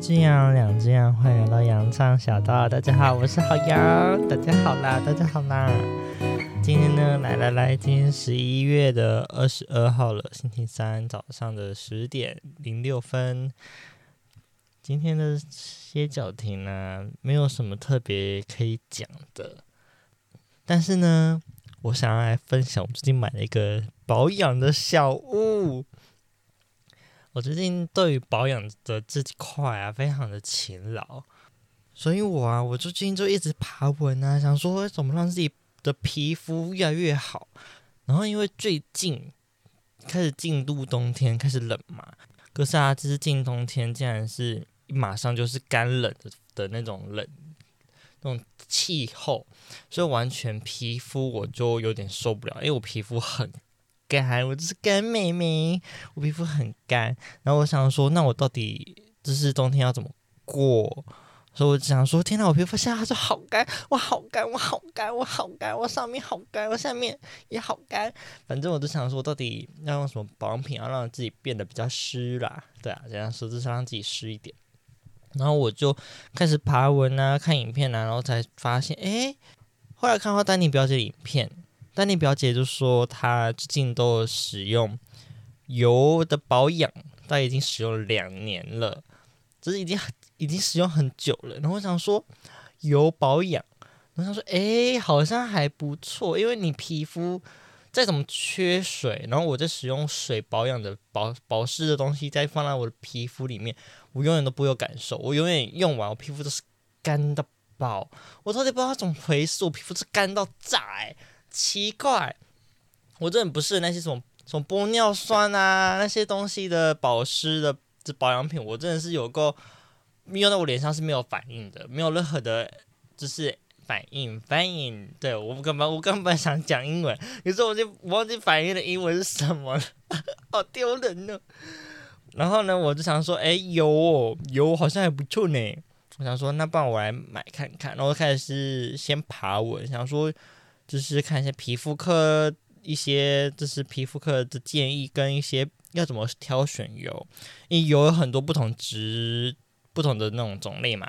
一只羊，两只羊，欢迎来到羊肠小道。大家好，我是好羊。大家好啦，大家好啦。今天呢，来来来，今天十一月的二十二号了，星期三早上的十点零六分。今天的歇脚亭呢，没有什么特别可以讲的，但是呢，我想要来分享我最近买了一个保养的小物。我最近对于保养的这块啊，非常的勤劳，所以我啊，我最近就一直爬文啊，想说怎么让自己的皮肤越来越好。然后因为最近开始进入冬天，开始冷嘛，可是啊，这是进冬天，竟然是马上就是干冷的的那种冷那种气候，所以完全皮肤我就有点受不了，因为我皮肤很。干，我就是干妹妹，我皮肤很干。然后我想说，那我到底就是冬天要怎么过？所以我想说，天哪，我皮肤现在就好干，我好干，我好干，我好干，我上面好干，我下面也好干。反正我就想说，到底要用什么保养品，要让自己变得比较湿啦？对啊，这样说就是让自己湿一点。然后我就开始爬文啊，看影片啊，然后才发现，哎，后来看到丹尼表姐的影片。丹妮表姐就说，她最近都有使用油的保养，她已经使用两年了，就是已经已经使用很久了。然后我想说，油保养，我想说，哎，好像还不错，因为你皮肤再怎么缺水，然后我在使用水保养的保保湿的东西，再放在我的皮肤里面，我永远都不会有感受，我永远用完，我皮肤都是干到爆，我到底不知道怎么回事，我皮肤是干到炸，哎。奇怪，我真的不是那些什么什么玻尿酸啊那些东西的保湿的保养品，我真的是有够用在我脸上是没有反应的，没有任何的，就是反应反应。对，我根本我根本想讲英文，可是我就忘记反应的英文是什么了，好 丢人呢。然后呢，我就想说，哎，油哦，油好像还不错呢。我想说，那不然我来买看看。然后开始是先爬文，想说。就是看一些皮肤科一些，就是皮肤科的建议跟一些要怎么挑选油，因为油有很多不同植不同的那种种类嘛，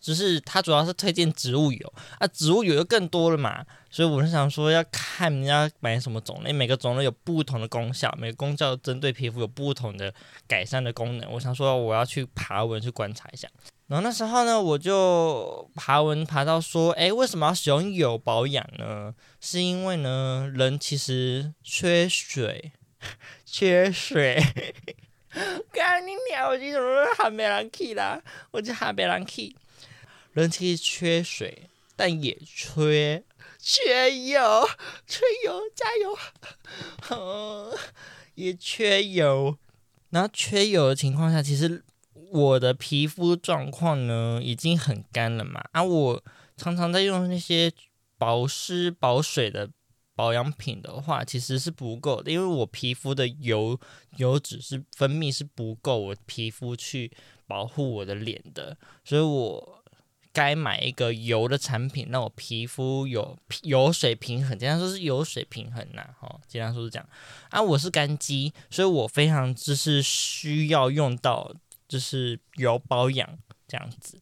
只是它主要是推荐植物油啊，植物油就更多了嘛，所以我是想说要看人家买什么种类，每个种类有不同的功效，每个功效针对皮肤有不同的改善的功能，我想说我要去爬文去观察一下。然后那时候呢，我就爬文爬到说，哎，为什么要使用油保养呢？是因为呢，人其实缺水，缺水。干你娘！我今天怎么还没人气啦？我就还没人气。人其实缺水，但也缺缺油，缺油，加油！嗯，也缺油。然后缺油的情况下，其实。我的皮肤状况呢，已经很干了嘛，啊，我常常在用那些保湿保水的保养品的话，其实是不够的，因为我皮肤的油油脂是分泌是不够我皮肤去保护我的脸的，所以我该买一个油的产品，让我皮肤有油水平衡，经常说是油水平衡呐、啊，哦，经常说是这样，啊，我是干肌，所以我非常就是需要用到。就是油保养这样子，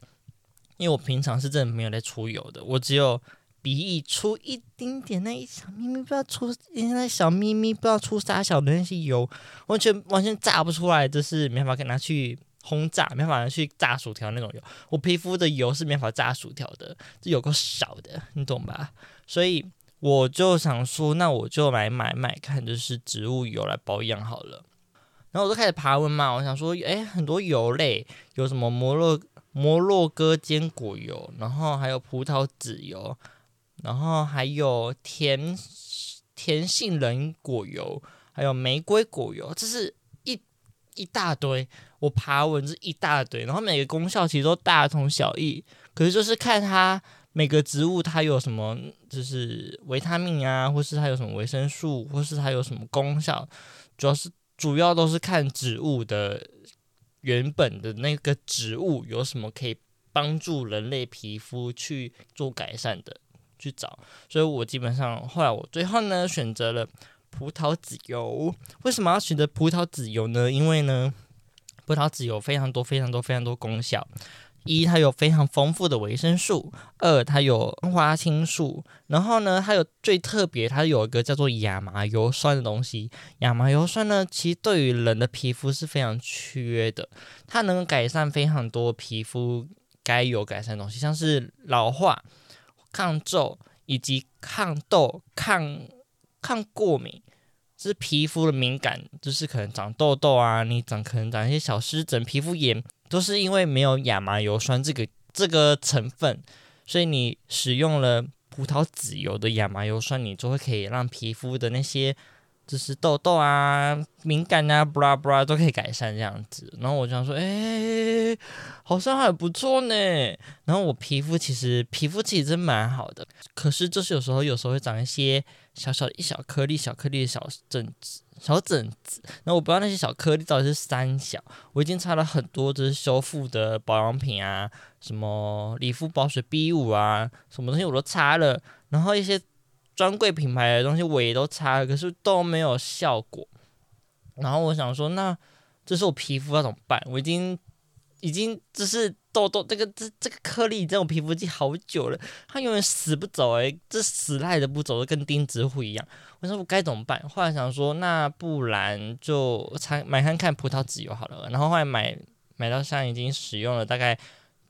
因为我平常是真的没有在出油的，我只有鼻翼出一丁点那一小咪咪，不知道出那小咪咪，不知道出啥小的那些油，完全完全炸不出来，就是没办法给拿去轰炸，没法去炸薯条那种油。我皮肤的油是没法炸薯条的，这有够少的，你懂吧？所以我就想说，那我就来买买看，就是植物油来保养好了。然后我就开始爬文嘛，我想说，哎，很多油类有什么摩洛摩洛哥坚果油，然后还有葡萄籽油，然后还有甜甜杏仁果油，还有玫瑰果油，这是一一大堆。我爬文是一大堆，然后每个功效其实都大同小异，可是就是看它每个植物它有什么，就是维他命啊，或是它有什么维生素，或是它有什么功效，主要是。主要都是看植物的原本的那个植物有什么可以帮助人类皮肤去做改善的去找，所以我基本上后来我最后呢选择了葡萄籽油。为什么要选择葡萄籽油呢？因为呢，葡萄籽油非常多、非常多、非常多功效。一，它有非常丰富的维生素；二，它有花青素。然后呢，它有最特别，它有一个叫做亚麻油酸的东西。亚麻油酸呢，其实对于人的皮肤是非常缺的，它能改善非常多皮肤该有改善的东西，像是老化、抗皱以及抗痘、抗抗过敏。是皮肤的敏感，就是可能长痘痘啊，你长可能长一些小湿疹、皮肤炎，都是因为没有亚麻油酸这个这个成分，所以你使用了葡萄籽油的亚麻油酸，你就会可以让皮肤的那些。就是痘痘啊、敏感啊、布拉布拉都可以改善这样子。然后我就想说，哎、好像还不错呢。然后我皮肤其实皮肤其实蛮好的，可是就是有时候有时候会长一些小小一小颗粒、小颗粒的小疹子、小疹子。然后我不知道那些小颗粒到底是三小。我已经擦了很多就是修复的保养品啊，什么理肤宝水 B 五啊，什么东西我都擦了。然后一些。专柜品牌的东西我也都擦了，可是都没有效果。然后我想说，那这是我皮肤要怎么办？我已经已经就是痘痘，这个这这个颗粒在我皮肤已经好久了，它永远死不走诶、这死赖着不走，跟钉子户一样。我说我该怎么办？后来想说，那不然就擦买看看葡萄籽油好了。然后后来买买到现在已经使用了大概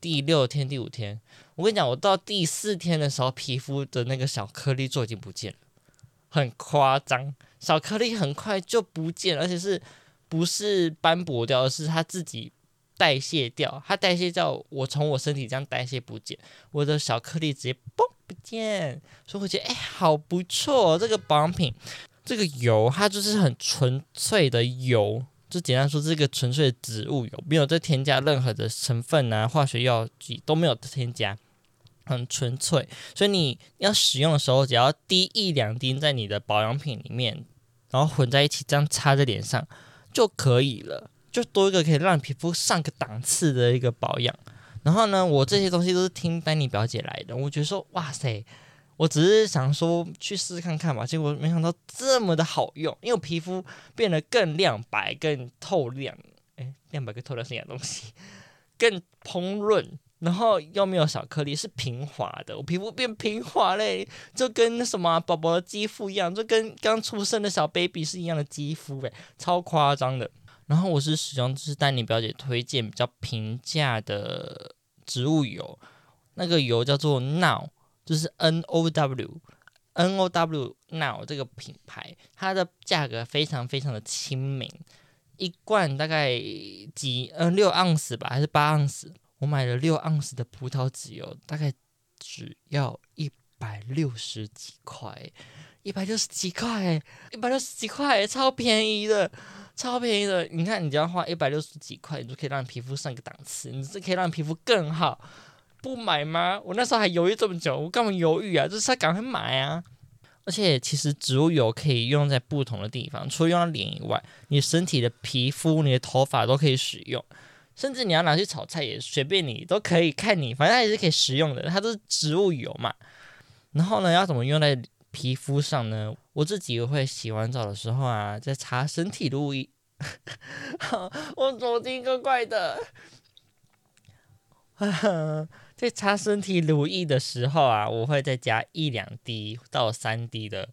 第六天、第五天。我跟你讲，我到第四天的时候，皮肤的那个小颗粒就已经不见了，很夸张。小颗粒很快就不见了，而且是不是斑驳掉，而是它自己代谢掉。它代谢掉，我从我身体这样代谢不见，我的小颗粒直接嘣不见。所以我觉得，哎，好不错，这个保养品，这个油它就是很纯粹的油。就简单说，这个纯粹的植物油，没有再添加任何的成分啊，化学药剂都没有添加。很纯粹，所以你要使用的时候，只要滴一两滴在你的保养品里面，然后混在一起，这样擦在脸上就可以了，就多一个可以让皮肤上个档次的一个保养。然后呢，我这些东西都是听丹尼表姐来的，我觉得说，哇塞，我只是想说去试试看看吧，结果没想到这么的好用，因为我皮肤变得更亮白、更透亮，诶，亮白跟透亮是一样东西，更蓬润。然后又没有小颗粒，是平滑的，我皮肤变平滑嘞，就跟什么宝宝的肌肤一样，就跟刚出生的小 baby 是一样的肌肤诶，超夸张的。然后我是使用就是丹尼表姐推荐比较平价的植物油，那个油叫做 Now，就是 N O W N O W Now 这个品牌，它的价格非常非常的亲民，一罐大概几嗯六盎司吧，还是八盎司？我买了六盎司的葡萄籽油，大概只要一百六十几块，一百六十几块，一百六十几块，超便宜的，超便宜的。你看，你只要花一百六十几块，你就可以让皮肤上个档次，你是可以让皮肤更好。不买吗？我那时候还犹豫这么久，我干嘛犹豫啊？就是他赶快买啊！而且，其实植物油可以用在不同的地方，除了用到脸以外，你身体的皮肤、你的头发都可以使用。甚至你要拿去炒菜也随便你都可以，看你，反正它也是可以食用的，它都是植物油嘛。然后呢，要怎么用在皮肤上呢？我自己会洗完澡的时候啊，在擦身体乳液。我昨天怪怪的。在擦身体乳液的时候啊，我会再加一两滴到三滴的，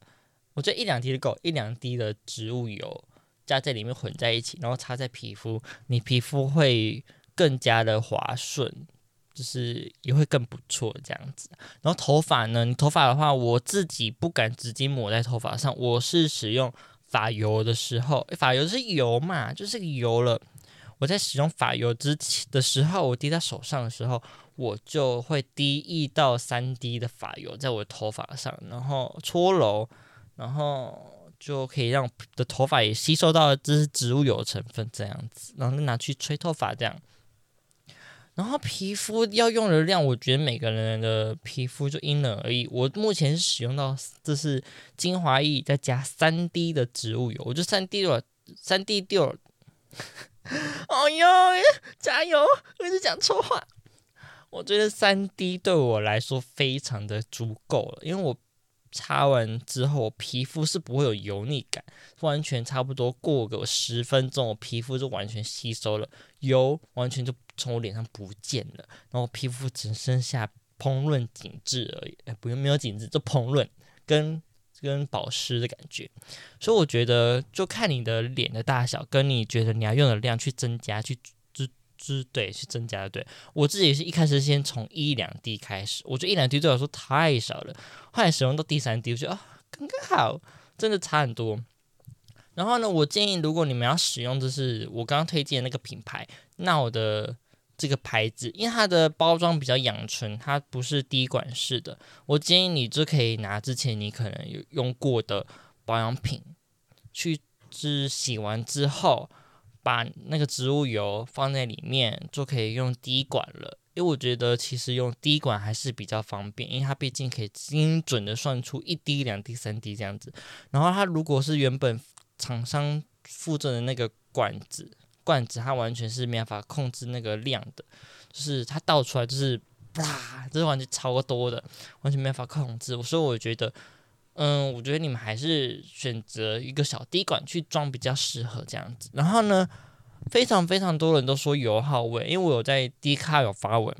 我觉得一两滴就够，一两滴的植物油。加在里面混在一起，然后擦在皮肤，你皮肤会更加的滑顺，就是也会更不错这样子。然后头发呢，你头发的话，我自己不敢直接抹在头发上，我是使用发油的时候，发油是油嘛，就是油了。我在使用发油之前的时候，我滴在手上的时候，我就会滴一到三滴的发油在我的头发上，然后搓揉，然后。就可以让的头发也吸收到这是植物油成分，这样子，然后拿去吹头发这样。然后皮肤要用的量，我觉得每个人的皮肤就因人而异。我目前使用到这是精华液再加三滴的植物油，我就三滴了，三滴掉了。哦哟，加油！我一直讲错话。我觉得三滴对我来说非常的足够了，因为我。擦完之后，皮肤是不会有油腻感，完全差不多过个十分钟，我皮肤就完全吸收了油，完全就从我脸上不见了，然后皮肤只剩下膨润紧致而已，哎，不用没有紧致，就膨润跟跟保湿的感觉。所以我觉得就看你的脸的大小，跟你觉得你要用的量去增加去。是对，是增加的。对，我自己是一开始先从一两滴开始，我觉得一两滴对我来说太少了。后来使用到第三滴，我觉得啊，刚刚好，真的差很多。然后呢，我建议如果你们要使用，就是我刚刚推荐的那个品牌，那我的这个牌子，因为它的包装比较阳春，它不是滴管式的。我建议你就可以拿之前你可能有用过的保养品去，就是洗完之后。把那个植物油放在里面，就可以用滴管了。因为我觉得其实用滴管还是比较方便，因为它毕竟可以精准的算出一滴、两滴、三滴这样子。然后它如果是原本厂商附赠的那个管子罐子，它完全是没办法控制那个量的，就是它倒出来就是啪，这是完全超多的，完全没法控制。所以我觉得。嗯，我觉得你们还是选择一个小滴管去装比较适合这样子。然后呢，非常非常多人都说油耗味，因为我有在 D 卡有发文，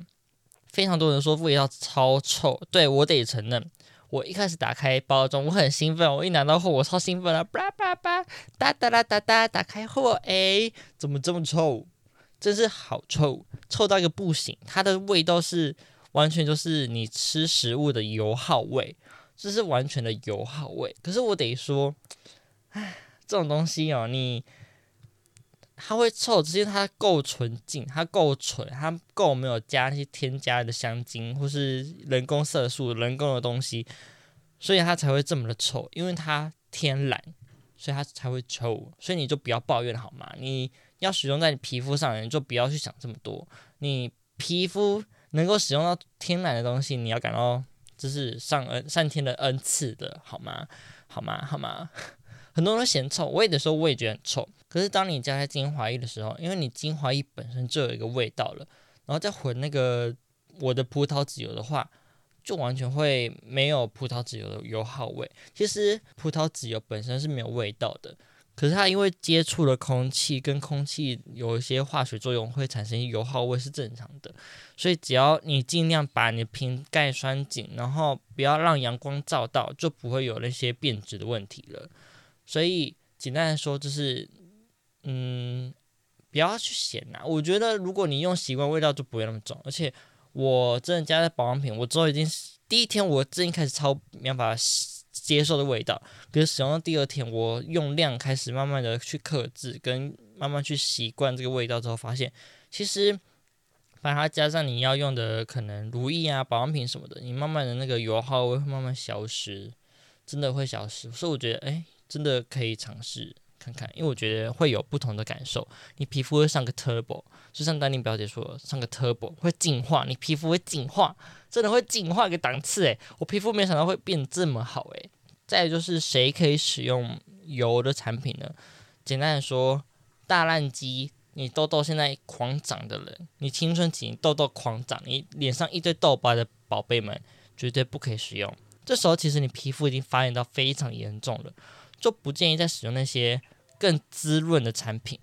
非常多人说味道超臭。对，我得承认，我一开始打开包装，我很兴奋，我一拿到货，我超兴奋啊，叭叭叭，哒哒啦哒哒，打开货，哎，怎么这么臭？真是好臭，臭到一个不行。它的味道是完全就是你吃食物的油耗味。这是完全的油耗味，可是我得说，唉，这种东西哦，你它会臭，只是它够纯净，它够纯，它够没有加那些添加的香精或是人工色素、人工的东西，所以它才会这么的臭，因为它天然，所以它才会臭。所以你就不要抱怨好吗？你要使用在你皮肤上，你就不要去想这么多。你皮肤能够使用到天然的东西，你要感到。这是上恩上天的恩赐的，好吗？好吗？好吗？很多人都嫌臭，我有的时候我也觉得很臭。可是当你加在精华液的时候，因为你精华液本身就有一个味道了，然后再混那个我的葡萄籽油的话，就完全会没有葡萄籽油的油耗味。其实葡萄籽油本身是没有味道的。可是它因为接触了空气，跟空气有一些化学作用，会产生油耗味是正常的。所以只要你尽量把你的瓶盖拴紧，然后不要让阳光照到，就不会有那些变质的问题了。所以简单来说，就是嗯，不要去嫌呐。我觉得如果你用习惯，味道就不会那么重。而且我真的加在保养品，我之后已经第一天我真一开始超没办法洗。接受的味道，可是使用到第二天，我用量开始慢慢的去克制，跟慢慢去习惯这个味道之后，发现其实把它加上你要用的可能乳液啊、保养品什么的，你慢慢的那个油耗会慢慢消失，真的会消失。所以我觉得，哎，真的可以尝试看看，因为我觉得会有不同的感受，你皮肤会上个 turbo，就像丹宁表姐说，上个 turbo 会进化，你皮肤会进化。真的会进化个档次诶，我皮肤没想到会变这么好诶。再就是谁可以使用油的产品呢？简单的说，大烂肌，你痘痘现在狂长的人，你青春期痘痘狂长，你脸上一堆痘疤的宝贝们，绝对不可以使用。这时候其实你皮肤已经发炎到非常严重了，就不建议再使用那些更滋润的产品。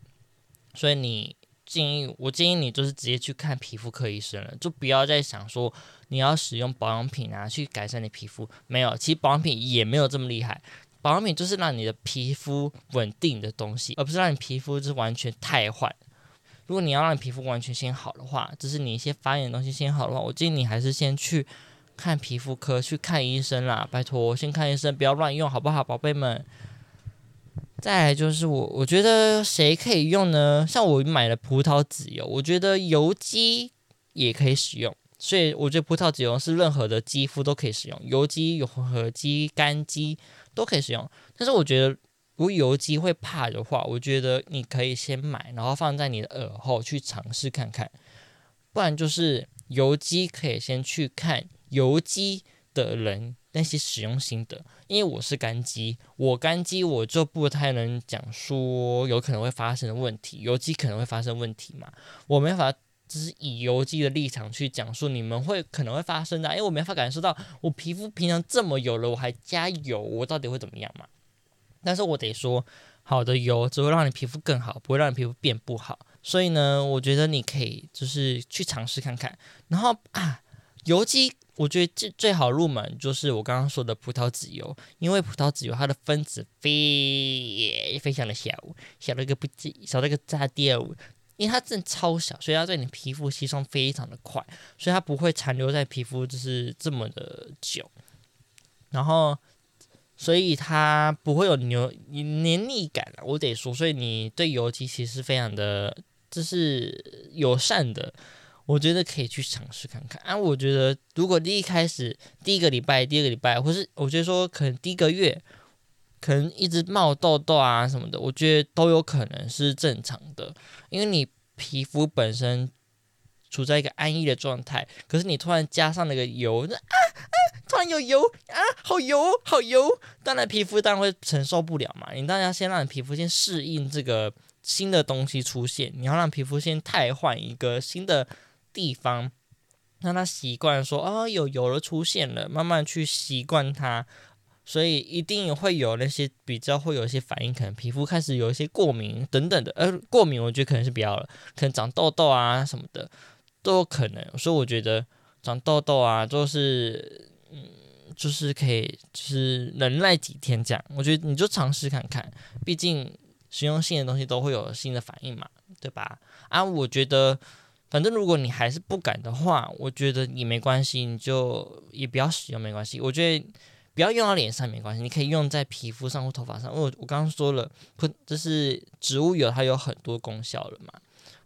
所以你。建议我建议你就是直接去看皮肤科医生了，就不要再想说你要使用保养品啊去改善你皮肤。没有，其实保养品也没有这么厉害。保养品就是让你的皮肤稳定的东西，而不是让你皮肤就是完全太坏。如果你要让你皮肤完全先好的话，就是你一些发炎的东西先好的话，我建议你还是先去看皮肤科去看医生啦，拜托，先看医生，不要乱用，好不好，宝贝们？再来就是我，我觉得谁可以用呢？像我买了葡萄籽油，我觉得油肌也可以使用，所以我觉得葡萄籽油是任何的肌肤都可以使用，油肌、有混合肌、干肌都可以使用。但是我觉得如果油肌会怕的话，我觉得你可以先买，然后放在你的耳后去尝试看看。不然就是油肌可以先去看油肌的人。那些使用心得，因为我是干肌，我干肌我就不太能讲说有可能会发生的问题，油肌可能会发生问题嘛，我没法只是以油肌的立场去讲述你们会可能会发生的，因为我没法感受到我皮肤平常这么油了，我还加油，我到底会怎么样嘛？但是我得说，好的油只会让你皮肤更好，不会让你皮肤变不好。所以呢，我觉得你可以就是去尝试看看。然后啊，油肌我觉得最最好入门就是我刚刚说的葡萄籽油，因为葡萄籽油它的分子非非常的小，小了一个不小了一个炸掉，因为它真的超小，所以它对你皮肤吸收非常的快，所以它不会残留在皮肤就是这么的久。然后。所以它不会有牛黏腻感，我得说，所以你对油其实非常的就是友善的，我觉得可以去尝试看看啊。我觉得如果第一开始第一个礼拜、第二个礼拜，或是我觉得说可能第一个月，可能一直冒痘痘啊什么的，我觉得都有可能是正常的，因为你皮肤本身处在一个安逸的状态，可是你突然加上那个油，啊啊！突然有油啊，好油，好油！当然皮肤当然会承受不了嘛。你当然要先让你皮肤先适应这个新的东西出现，你要让皮肤先汰换一个新的地方，让它习惯说哦，有油了出现了，慢慢去习惯它。所以一定会有那些比较会有一些反应，可能皮肤开始有一些过敏等等的。呃，过敏我觉得可能是比较了，可能长痘痘啊什么的都有可能。所以我觉得长痘痘啊就是。嗯，就是可以，就是忍耐几天这样。我觉得你就尝试看看，毕竟实用性的东西都会有新的反应嘛，对吧？啊，我觉得反正如果你还是不敢的话，我觉得也没关系，你就也不要使用没关系。我觉得不要用到脸上没关系，你可以用在皮肤上或头发上。我我刚刚说了，不，就是植物油，它有很多功效了嘛。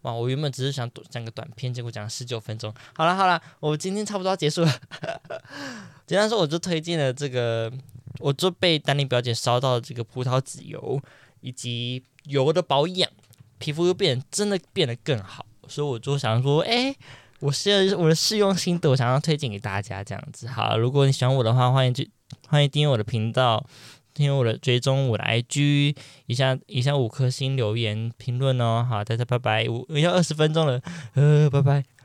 哇，我原本只是想讲个短片，结果讲了十九分钟。好了好了，我今天差不多要结束了。简单说，我就推荐了这个，我就被丹妮表姐烧到这个葡萄籽油，以及油的保养，皮肤又变真的变得更好，所以我就想说，哎，我是我的试用心得，我想要推荐给大家这样子。好，如果你喜欢我的话，欢迎去欢迎订阅我的频道。订阅我的追踪，我的 IG，一下以下五颗星留言评论哦，好，大家拜拜，我要二十分钟了，呃，拜拜。